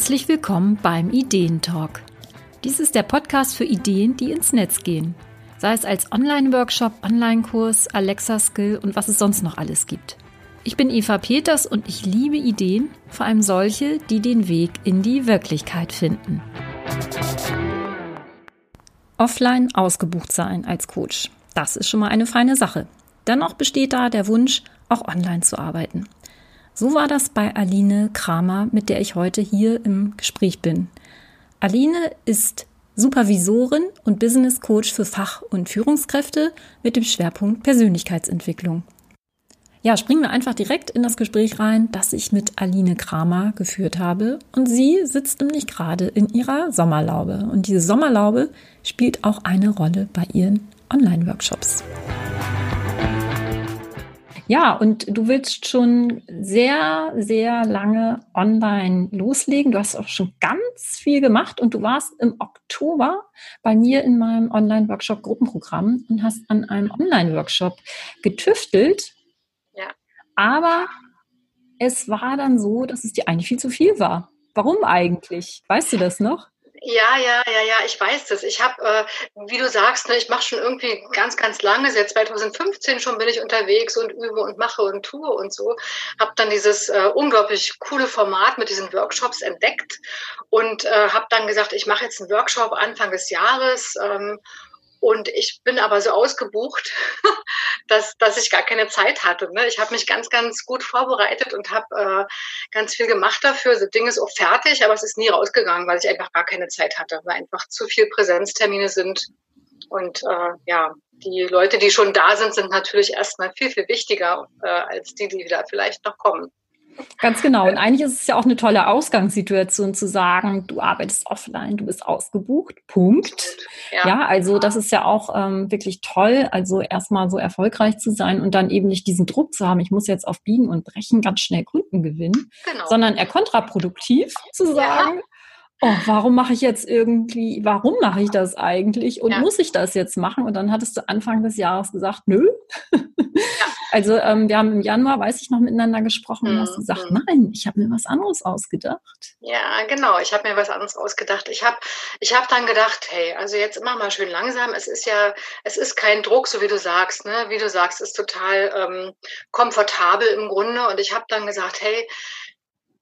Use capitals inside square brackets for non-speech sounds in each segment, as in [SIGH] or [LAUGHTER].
Herzlich willkommen beim Ideentalk. Dies ist der Podcast für Ideen, die ins Netz gehen. Sei es als Online-Workshop, Online-Kurs, Alexa-Skill und was es sonst noch alles gibt. Ich bin Eva Peters und ich liebe Ideen, vor allem solche, die den Weg in die Wirklichkeit finden. Offline ausgebucht sein als Coach. Das ist schon mal eine feine Sache. Dennoch besteht da der Wunsch, auch online zu arbeiten. So war das bei Aline Kramer, mit der ich heute hier im Gespräch bin. Aline ist Supervisorin und Business Coach für Fach- und Führungskräfte mit dem Schwerpunkt Persönlichkeitsentwicklung. Ja, springen wir einfach direkt in das Gespräch rein, das ich mit Aline Kramer geführt habe. Und sie sitzt nämlich gerade in ihrer Sommerlaube. Und diese Sommerlaube spielt auch eine Rolle bei ihren Online-Workshops. Ja, und du willst schon sehr, sehr lange online loslegen. Du hast auch schon ganz viel gemacht und du warst im Oktober bei mir in meinem Online-Workshop Gruppenprogramm und hast an einem Online-Workshop getüftelt. Ja. Aber es war dann so, dass es dir eigentlich viel zu viel war. Warum eigentlich? Weißt du das noch? Ja, ja, ja, ja, ich weiß das. Ich habe, äh, wie du sagst, ne, ich mache schon irgendwie ganz, ganz lange, seit 2015 schon bin ich unterwegs und übe und mache und tue und so. Habe dann dieses äh, unglaublich coole Format mit diesen Workshops entdeckt und äh, habe dann gesagt, ich mache jetzt einen Workshop Anfang des Jahres ähm, und ich bin aber so ausgebucht, [LAUGHS] dass, dass ich gar keine Zeit hatte. Ne? Ich habe mich ganz, ganz gut vorbereitet und habe äh, ganz viel gemacht dafür. Das Ding ist auch fertig, aber es ist nie rausgegangen, weil ich einfach gar keine Zeit hatte, weil einfach zu viel Präsenztermine sind. Und äh, ja, die Leute, die schon da sind, sind natürlich erstmal viel, viel wichtiger äh, als die, die da vielleicht noch kommen. Ganz genau. Und eigentlich ist es ja auch eine tolle Ausgangssituation zu sagen, du arbeitest offline, du bist ausgebucht. Punkt. Ja, ja also das ist ja auch ähm, wirklich toll. Also erstmal so erfolgreich zu sein und dann eben nicht diesen Druck zu haben, ich muss jetzt auf Biegen und Brechen ganz schnell Kunden gewinnen, genau. sondern eher kontraproduktiv zu sagen, ja oh, warum mache ich jetzt irgendwie, warum mache ich das eigentlich und ja. muss ich das jetzt machen? Und dann hattest du Anfang des Jahres gesagt, nö. Ja. [LAUGHS] Also ähm, wir haben im Januar, weiß ich noch, miteinander gesprochen und hast gesagt, mhm. nein, ich habe mir was anderes ausgedacht. Ja, genau, ich habe mir was anderes ausgedacht. Ich habe ich hab dann gedacht, hey, also jetzt immer mal schön langsam. Es ist ja, es ist kein Druck, so wie du sagst. Ne? Wie du sagst, ist total ähm, komfortabel im Grunde. Und ich habe dann gesagt, hey,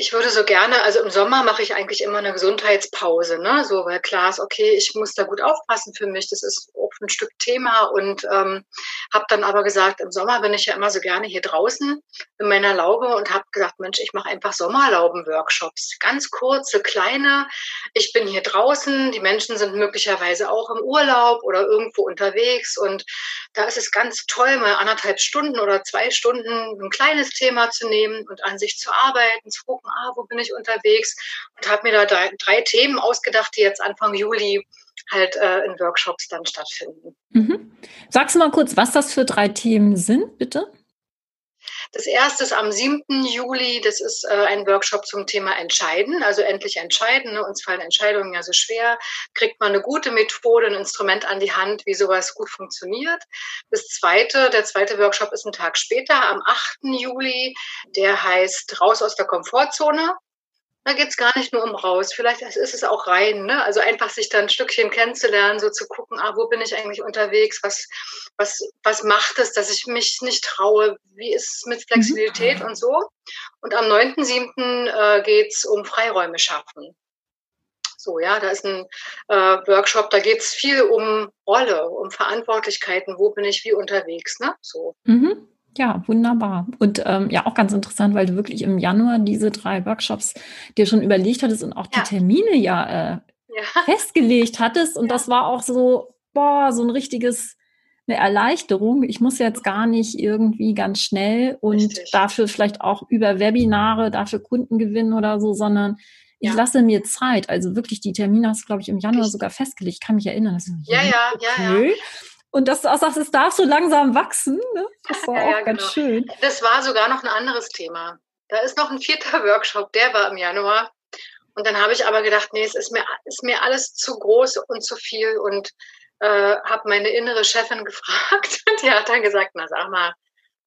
ich würde so gerne, also im Sommer mache ich eigentlich immer eine Gesundheitspause, ne? So, weil klar ist, okay, ich muss da gut aufpassen für mich. Das ist auch ein Stück Thema und ähm, habe dann aber gesagt, im Sommer bin ich ja immer so gerne hier draußen in meiner Laube und habe gesagt, Mensch, ich mache einfach Sommerlauben-Workshops, ganz kurze, kleine. Ich bin hier draußen, die Menschen sind möglicherweise auch im Urlaub oder irgendwo unterwegs und da ist es ganz toll, mal anderthalb Stunden oder zwei Stunden ein kleines Thema zu nehmen und an sich zu arbeiten, zu gucken, ah, wo bin ich unterwegs und habe mir da drei, drei, Themen ausgedacht, die jetzt Anfang Juli halt äh, in Workshops dann stattfinden. Mhm. Sagst du mal kurz, was das für drei Themen sind, bitte? Das erste ist am 7. Juli, das ist äh, ein Workshop zum Thema Entscheiden, also endlich entscheiden. Ne? Uns fallen Entscheidungen ja so schwer. Kriegt man eine gute Methode, ein Instrument an die Hand, wie sowas gut funktioniert. Das zweite, der zweite Workshop ist ein Tag später, am 8. Juli. Der heißt Raus aus der Komfortzone. Da geht es gar nicht nur um raus. Vielleicht ist es auch rein. Ne? Also einfach sich dann ein Stückchen kennenzulernen, so zu gucken, ah, wo bin ich eigentlich unterwegs? Was, was, was macht es, dass ich mich nicht traue? Wie ist es mit Flexibilität mhm. und so? Und am 9.7. Äh, geht es um Freiräume schaffen. So, ja, da ist ein äh, Workshop, da geht es viel um Rolle, um Verantwortlichkeiten, wo bin ich wie unterwegs, ne? So. Mhm. Ja, wunderbar. Und ähm, ja, auch ganz interessant, weil du wirklich im Januar diese drei Workshops dir schon überlegt hattest und auch die Termine ja, äh, ja. festgelegt hattest. Und ja. das war auch so, boah, so ein richtiges, eine Erleichterung. Ich muss jetzt gar nicht irgendwie ganz schnell und Richtig. dafür vielleicht auch über Webinare, dafür Kunden gewinnen oder so, sondern ich ja. lasse mir Zeit. Also wirklich, die Termine hast du, glaube ich, im Januar Richtig. sogar festgelegt. Ich kann mich erinnern. Also, ja, ja, okay. ja, ja. Und dass du auch sagst, es darf so langsam wachsen. Ne? Das war ja, auch ja, ganz genau. schön. Das war sogar noch ein anderes Thema. Da ist noch ein vierter Workshop, der war im Januar. Und dann habe ich aber gedacht, nee, es ist mir, ist mir alles zu groß und zu viel. Und äh, habe meine innere Chefin [LAUGHS] gefragt. Und die hat dann gesagt, na sag mal,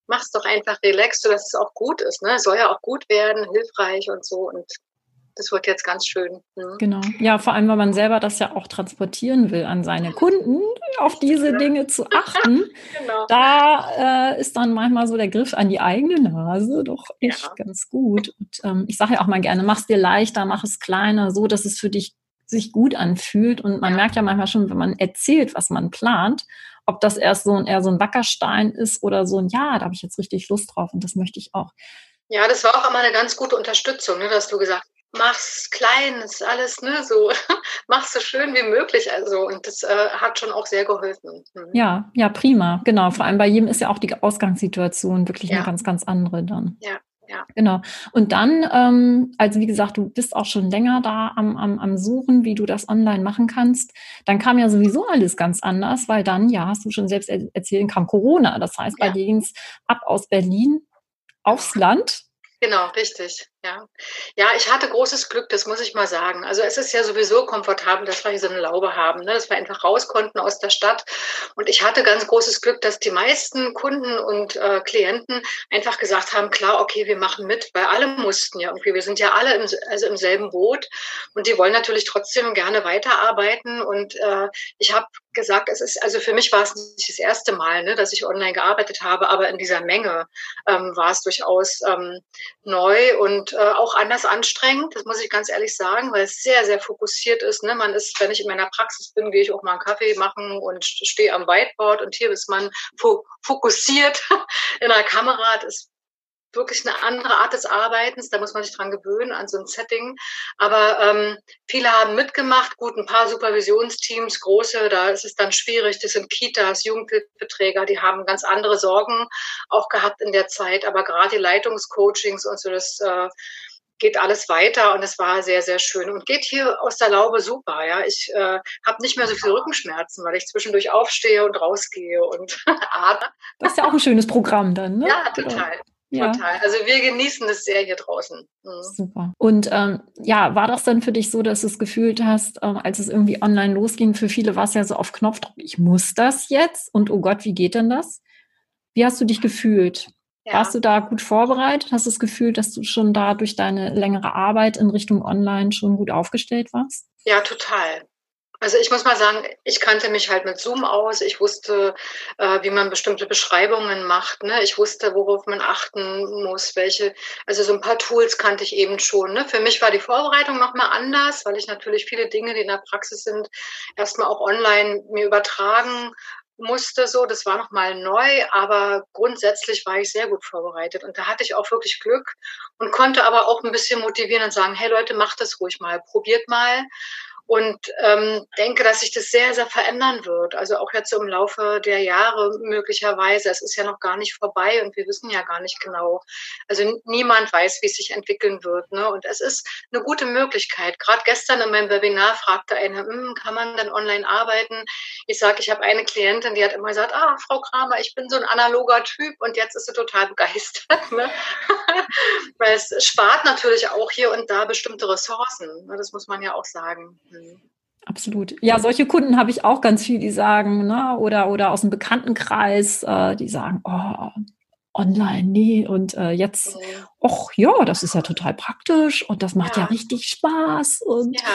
mach's doch einfach relaxed, dass es auch gut ist. Ne? Soll ja auch gut werden, hilfreich und so. Und das wird jetzt ganz schön. Mhm. Genau. Ja, vor allem, weil man selber das ja auch transportieren will an seine Kunden, auf diese Dinge zu achten. [LAUGHS] genau. Da äh, ist dann manchmal so der Griff an die eigene Nase doch echt ja. ganz gut. Und ähm, ich sage ja auch mal gerne, mach es dir leichter, mach es kleiner, so dass es für dich sich gut anfühlt. Und man ja. merkt ja manchmal schon, wenn man erzählt, was man plant, ob das erst so ein, eher so ein Wackerstein ist oder so ein, ja, da habe ich jetzt richtig Lust drauf und das möchte ich auch. Ja, das war auch immer eine ganz gute Unterstützung, ne, dass du gesagt mach's klein, ist alles, ne, so, [LAUGHS] mach's so schön wie möglich, also, und das äh, hat schon auch sehr geholfen. Mhm. Ja, ja, prima, genau, vor allem bei jedem ist ja auch die Ausgangssituation wirklich ja. eine ganz, ganz andere dann. Ja. Ja. Genau. Und dann, ähm, also wie gesagt, du bist auch schon länger da am, am, am Suchen, wie du das online machen kannst. Dann kam ja sowieso alles ganz anders, weil dann, ja, hast du schon selbst erzählt, kam Corona. Das heißt, ja. bei dir ging es ab aus Berlin aufs Land. Genau, richtig. Ja. ja, ich hatte großes Glück, das muss ich mal sagen. Also es ist ja sowieso komfortabel, dass wir hier so eine Laube haben, ne? dass wir einfach raus konnten aus der Stadt. Und ich hatte ganz großes Glück, dass die meisten Kunden und äh, Klienten einfach gesagt haben, klar, okay, wir machen mit, weil alle mussten ja irgendwie. Wir sind ja alle im, also im selben Boot und die wollen natürlich trotzdem gerne weiterarbeiten. Und äh, ich habe gesagt, es ist, also für mich war es nicht das erste Mal, ne, dass ich online gearbeitet habe, aber in dieser Menge ähm, war es durchaus ähm, neu und äh, auch anders anstrengend, das muss ich ganz ehrlich sagen, weil es sehr, sehr fokussiert ist. Ne? Man ist, wenn ich in meiner Praxis bin, gehe ich auch mal einen Kaffee machen und stehe am Whiteboard und hier ist man fo fokussiert [LAUGHS] in der Kamera. Das wirklich eine andere Art des Arbeitens. Da muss man sich dran gewöhnen an so ein Setting. Aber ähm, viele haben mitgemacht. Gut, ein paar Supervisionsteams, große, da ist es dann schwierig. Das sind Kitas, Jugendhilfeträger, die haben ganz andere Sorgen auch gehabt in der Zeit. Aber gerade die Leitungscoachings und so, das äh, geht alles weiter und es war sehr, sehr schön und geht hier aus der Laube super. Ja, ich äh, habe nicht mehr so viele Rückenschmerzen, weil ich zwischendurch aufstehe und rausgehe und [LAUGHS] atme. Das ist ja auch ein schönes Programm dann, ne? Ja, total. Ja. Total. Also wir genießen es sehr hier draußen. Mhm. Super. Und ähm, ja, war das dann für dich so, dass du es gefühlt hast, ähm, als es irgendwie online losging, für viele war es ja so auf Knopfdruck, ich muss das jetzt und oh Gott, wie geht denn das? Wie hast du dich gefühlt? Ja. Warst du da gut vorbereitet? Hast du das Gefühl, dass du schon da durch deine längere Arbeit in Richtung Online schon gut aufgestellt warst? Ja, total. Also ich muss mal sagen, ich kannte mich halt mit Zoom aus. Ich wusste, äh, wie man bestimmte Beschreibungen macht. Ne? Ich wusste, worauf man achten muss, welche. Also so ein paar Tools kannte ich eben schon. Ne? Für mich war die Vorbereitung nochmal anders, weil ich natürlich viele Dinge, die in der Praxis sind, erstmal auch online mir übertragen musste so, das war nochmal neu, aber grundsätzlich war ich sehr gut vorbereitet und da hatte ich auch wirklich Glück und konnte aber auch ein bisschen motivieren und sagen, hey Leute, macht das ruhig mal, probiert mal und ähm, denke, dass sich das sehr, sehr verändern wird. Also auch jetzt im Laufe der Jahre möglicherweise. Es ist ja noch gar nicht vorbei und wir wissen ja gar nicht genau. Also niemand weiß, wie es sich entwickeln wird. Ne? Und es ist eine gute Möglichkeit. Gerade gestern in meinem Webinar fragte einer, hm, kann man denn online arbeiten? Ich sage, ich habe eine Klientin, die hat immer gesagt, ah, Frau Kramer, ich bin so ein analoger Typ und jetzt ist sie total begeistert. [LAUGHS] Ne? Weil es spart natürlich auch hier und da bestimmte Ressourcen. Ne? Das muss man ja auch sagen. Mhm. Absolut. Ja, solche Kunden habe ich auch ganz viel, die sagen, ne, oder, oder aus dem Bekanntenkreis, äh, die sagen, oh, online, nee, und äh, jetzt, ach ja, das ist ja total praktisch und das macht ja, ja richtig Spaß und, ja.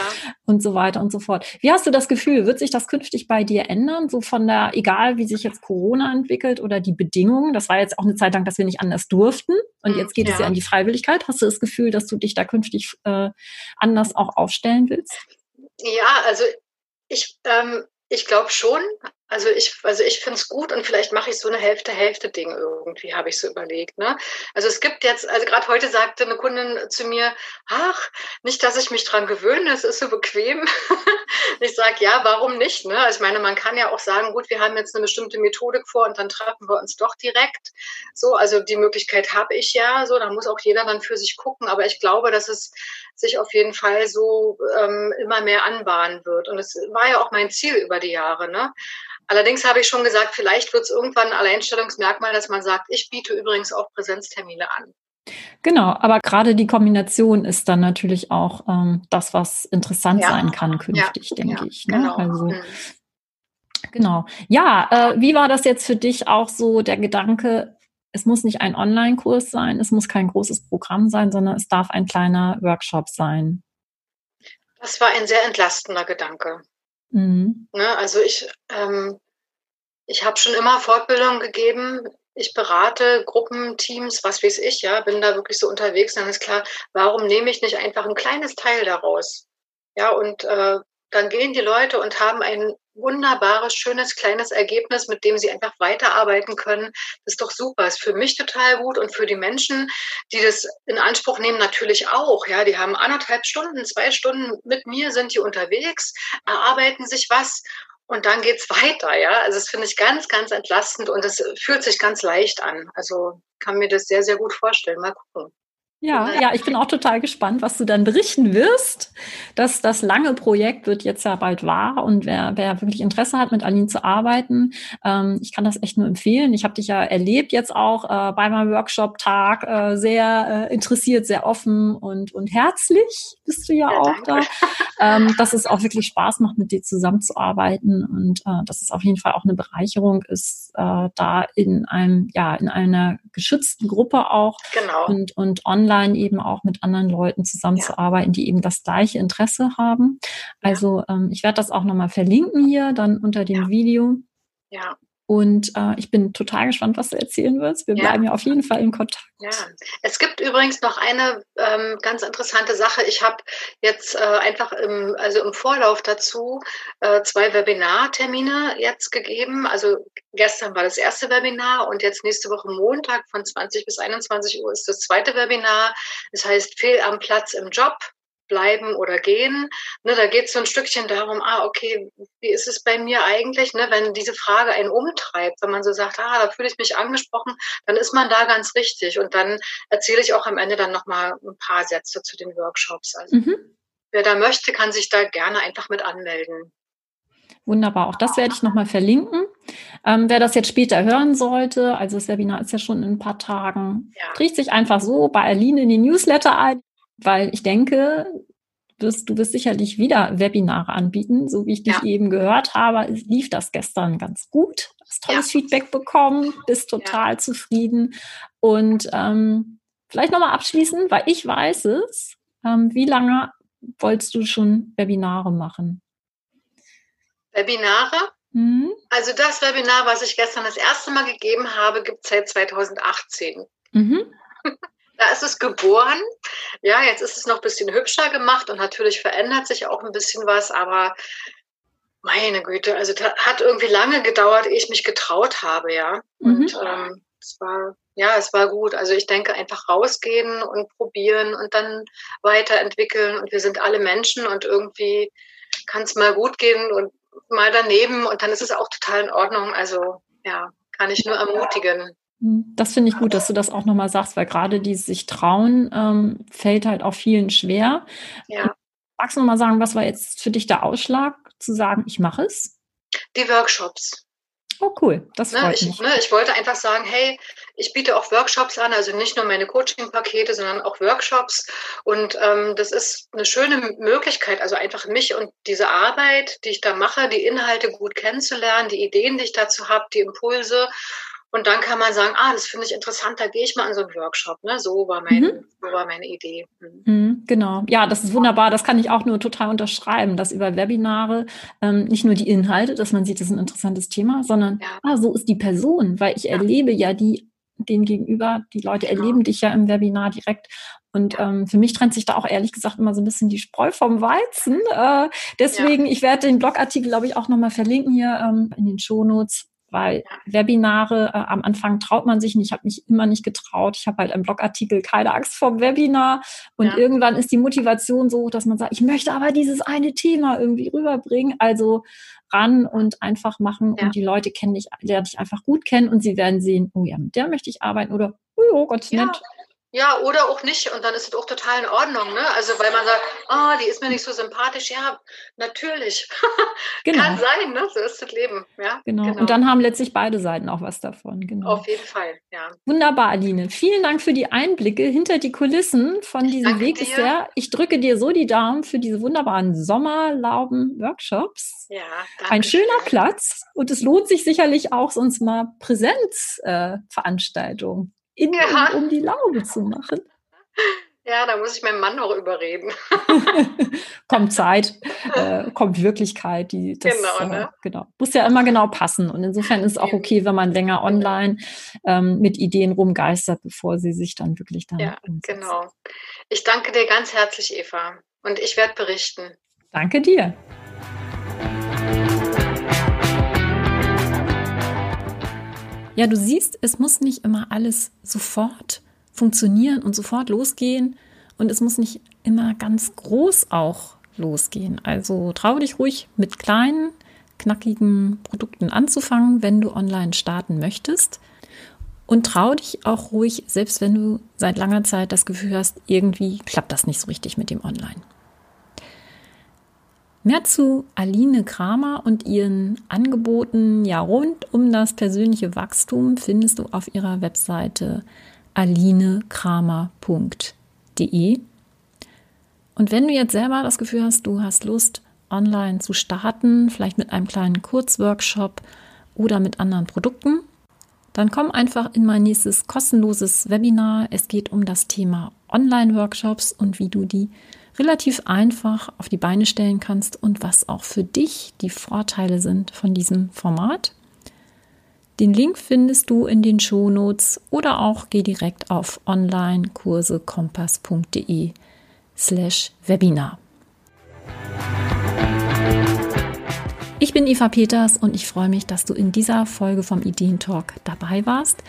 und so weiter und so fort. Wie hast du das Gefühl, wird sich das künftig bei dir ändern, so von der, egal wie sich jetzt Corona entwickelt oder die Bedingungen, das war jetzt auch eine Zeit lang, dass wir nicht anders durften und mhm, jetzt geht ja. es ja an die Freiwilligkeit. Hast du das Gefühl, dass du dich da künftig äh, anders auch aufstellen willst? Ja, also ich, ähm, ich glaube schon. Also ich, also ich finde es gut und vielleicht mache ich so eine Hälfte-Hälfte-Ding irgendwie, habe ich so überlegt. Ne? Also es gibt jetzt, also gerade heute sagte eine Kundin zu mir, ach, nicht, dass ich mich dran gewöhne, es ist so bequem. [LAUGHS] ich sage, ja, warum nicht? Ne? Also ich meine, man kann ja auch sagen, gut, wir haben jetzt eine bestimmte Methodik vor und dann treffen wir uns doch direkt. So, also die Möglichkeit habe ich ja, so, da muss auch jeder dann für sich gucken. Aber ich glaube, dass es sich auf jeden Fall so ähm, immer mehr anbahnen wird. Und es war ja auch mein Ziel über die Jahre. Ne? Allerdings habe ich schon gesagt, vielleicht wird es irgendwann ein Alleinstellungsmerkmal, dass man sagt, ich biete übrigens auch Präsenztermine an. Genau, aber gerade die Kombination ist dann natürlich auch ähm, das, was interessant ja. sein kann künftig, ja. denke ja, ich. Ne? Genau. Also, mhm. Genau. Ja, äh, wie war das jetzt für dich auch so der Gedanke, es muss nicht ein Online-Kurs sein, es muss kein großes Programm sein, sondern es darf ein kleiner Workshop sein. Das war ein sehr entlastender Gedanke. Mhm. Ne, also ich, ähm, ich habe schon immer Fortbildung gegeben. Ich berate Gruppen, Teams, was weiß ich, ja, bin da wirklich so unterwegs. Dann ist klar, warum nehme ich nicht einfach ein kleines Teil daraus? Ja, und äh, dann gehen die Leute und haben ein wunderbares, schönes, kleines Ergebnis, mit dem sie einfach weiterarbeiten können. Das ist doch super. Ist für mich total gut und für die Menschen, die das in Anspruch nehmen, natürlich auch. Ja, die haben anderthalb Stunden, zwei Stunden mit mir, sind die unterwegs, erarbeiten sich was und dann geht's [LAUGHS] weiter. Ja, also das finde ich ganz, ganz entlastend und es fühlt sich ganz leicht an. Also kann mir das sehr, sehr gut vorstellen. Mal gucken. Ja, ja, ich bin auch total gespannt, was du dann berichten wirst. Das, das lange Projekt wird jetzt ja bald wahr und wer, wer wirklich Interesse hat, mit Aline zu arbeiten, ähm, ich kann das echt nur empfehlen. Ich habe dich ja erlebt jetzt auch äh, bei meinem Workshop-Tag, äh, sehr äh, interessiert, sehr offen und, und herzlich bist du ja, ja auch danke. da. Ähm, dass es auch wirklich Spaß macht, mit dir zusammenzuarbeiten und äh, dass es auf jeden Fall auch eine Bereicherung ist, äh, da in einem, ja, in einer geschützten Gruppe auch genau. und, und online online eben auch mit anderen Leuten zusammenzuarbeiten, ja. die eben das gleiche Interesse haben. Also ähm, ich werde das auch nochmal verlinken hier dann unter dem. Video. Ja. Und äh, ich bin total gespannt, was du erzählen wirst. Wir ja. bleiben ja auf jeden Fall in Kontakt. Ja, es gibt übrigens noch eine ähm, ganz interessante Sache. Ich habe jetzt äh, einfach im, also im Vorlauf dazu äh, zwei Webinartermine jetzt gegeben. Also gestern war das erste Webinar und jetzt nächste Woche Montag von 20 bis 21 Uhr ist das zweite Webinar. Das heißt Fehl am Platz im Job bleiben oder gehen. Ne, da geht es so ein Stückchen darum, ah, okay, wie ist es bei mir eigentlich, ne, wenn diese Frage einen umtreibt, wenn man so sagt, ah, da fühle ich mich angesprochen, dann ist man da ganz richtig. Und dann erzähle ich auch am Ende dann nochmal ein paar Sätze zu den Workshops. Also mhm. wer da möchte, kann sich da gerne einfach mit anmelden. Wunderbar, auch das werde ich nochmal verlinken. Ähm, wer das jetzt später hören sollte, also das Webinar ist ja schon in ein paar Tagen, ja. trägt sich einfach so bei Aline in die Newsletter ein weil ich denke, wirst, du wirst sicherlich wieder Webinare anbieten. So wie ich dich ja. eben gehört habe, lief das gestern ganz gut. Hast tolles ja. Feedback bekommen, bist total ja. zufrieden. Und ähm, vielleicht nochmal abschließen, weil ich weiß es. Ähm, wie lange wolltest du schon Webinare machen? Webinare? Mhm. Also das Webinar, was ich gestern das erste Mal gegeben habe, gibt es seit 2018. Mhm. [LAUGHS] Da ist es geboren. Ja, jetzt ist es noch ein bisschen hübscher gemacht und natürlich verändert sich auch ein bisschen was, aber meine Güte, also das hat irgendwie lange gedauert, ehe ich mich getraut habe, ja. Mhm. Und ähm, es war, ja, es war gut. Also ich denke einfach rausgehen und probieren und dann weiterentwickeln. Und wir sind alle Menschen und irgendwie kann es mal gut gehen und mal daneben und dann ist es auch total in Ordnung. Also ja, kann ich nur ermutigen. Das finde ich gut, dass du das auch nochmal sagst, weil gerade die sich trauen, ähm, fällt halt auch vielen schwer. Ja. Magst du nochmal sagen, was war jetzt für dich der Ausschlag, zu sagen, ich mache es? Die Workshops. Oh, cool. Das ne, freut ich, mich. Ne, ich wollte einfach sagen, hey, ich biete auch Workshops an, also nicht nur meine Coaching-Pakete, sondern auch Workshops. Und ähm, das ist eine schöne Möglichkeit, also einfach mich und diese Arbeit, die ich da mache, die Inhalte gut kennenzulernen, die Ideen, die ich dazu habe, die Impulse und dann kann man sagen, ah, das finde ich interessant, da gehe ich mal in so einen Workshop. Ne? So, war mein, mhm. so war meine Idee. Mhm. Mhm, genau. Ja, das ist wunderbar. Das kann ich auch nur total unterschreiben, dass über Webinare ähm, nicht nur die Inhalte, dass man sieht, das ist ein interessantes Thema, sondern ja. ah, so ist die Person, weil ich ja. erlebe ja die den gegenüber, die Leute genau. erleben dich ja im Webinar direkt. Und ähm, für mich trennt sich da auch ehrlich gesagt immer so ein bisschen die Spreu vom Weizen. Äh, deswegen, ja. ich werde den Blogartikel, glaube ich, auch nochmal verlinken hier ähm, in den Shownotes weil Webinare äh, am Anfang traut man sich nicht. Ich habe mich immer nicht getraut. Ich habe halt einen Blogartikel, keine Angst vor Webinar. Und ja. irgendwann ist die Motivation so, dass man sagt, ich möchte aber dieses eine Thema irgendwie rüberbringen. Also ran und einfach machen. Ja. Und die Leute kennen dich, lernen dich einfach gut kennen und sie werden sehen, oh ja, mit der möchte ich arbeiten oder oh, Gott, ja. nett. Ja, oder auch nicht. Und dann ist es auch total in Ordnung. Ne? Also, weil man sagt, ah, oh, die ist mir nicht so sympathisch. Ja, natürlich. [LAUGHS] Genau. Kann sein, ne? So ist das Leben. Ja, genau. genau. Und dann haben letztlich beide Seiten auch was davon. Genau. Auf jeden Fall, ja. Wunderbar, Aline. Vielen Dank für die Einblicke hinter die Kulissen von ich diesem Weg bisher. Ich drücke dir so die Daumen für diese wunderbaren Sommerlauben-Workshops. Ja, danke Ein schöner schön. Platz. Und es lohnt sich sicherlich auch sonst mal Präsenzveranstaltungen. Äh, in, ja. um, um die Laube zu machen. Ja, da muss ich meinen Mann noch überreden. [LAUGHS] kommt Zeit, [LAUGHS] äh, kommt Wirklichkeit. Die, das, genau, ne? äh, genau. Muss ja immer genau passen. Und insofern ist es auch okay, wenn man länger online ähm, mit Ideen rumgeistert, bevor sie sich dann wirklich dann. Ja, umsetzen. genau. Ich danke dir ganz herzlich, Eva. Und ich werde berichten. Danke dir. Ja, du siehst, es muss nicht immer alles sofort funktionieren und sofort losgehen. Und es muss nicht immer ganz groß auch losgehen. Also trau dich ruhig mit kleinen, knackigen Produkten anzufangen, wenn du online starten möchtest. Und trau dich auch ruhig, selbst wenn du seit langer Zeit das Gefühl hast, irgendwie klappt das nicht so richtig mit dem Online. Mehr zu Aline Kramer und ihren Angeboten ja rund um das persönliche Wachstum findest du auf ihrer Webseite alinekramer.de. Und wenn du jetzt selber das Gefühl hast, du hast Lust, online zu starten, vielleicht mit einem kleinen Kurzworkshop oder mit anderen Produkten, dann komm einfach in mein nächstes kostenloses Webinar. Es geht um das Thema Online-Workshops und wie du die relativ einfach auf die Beine stellen kannst und was auch für dich die Vorteile sind von diesem Format. Den Link findest du in den Shownotes oder auch geh direkt auf onlinekursekompass.de slash Webinar. Ich bin Eva Peters und ich freue mich, dass du in dieser Folge vom Ideentalk dabei warst.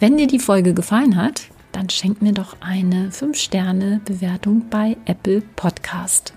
Wenn dir die Folge gefallen hat, dann schenk mir doch eine 5-Sterne-Bewertung bei Apple Podcast.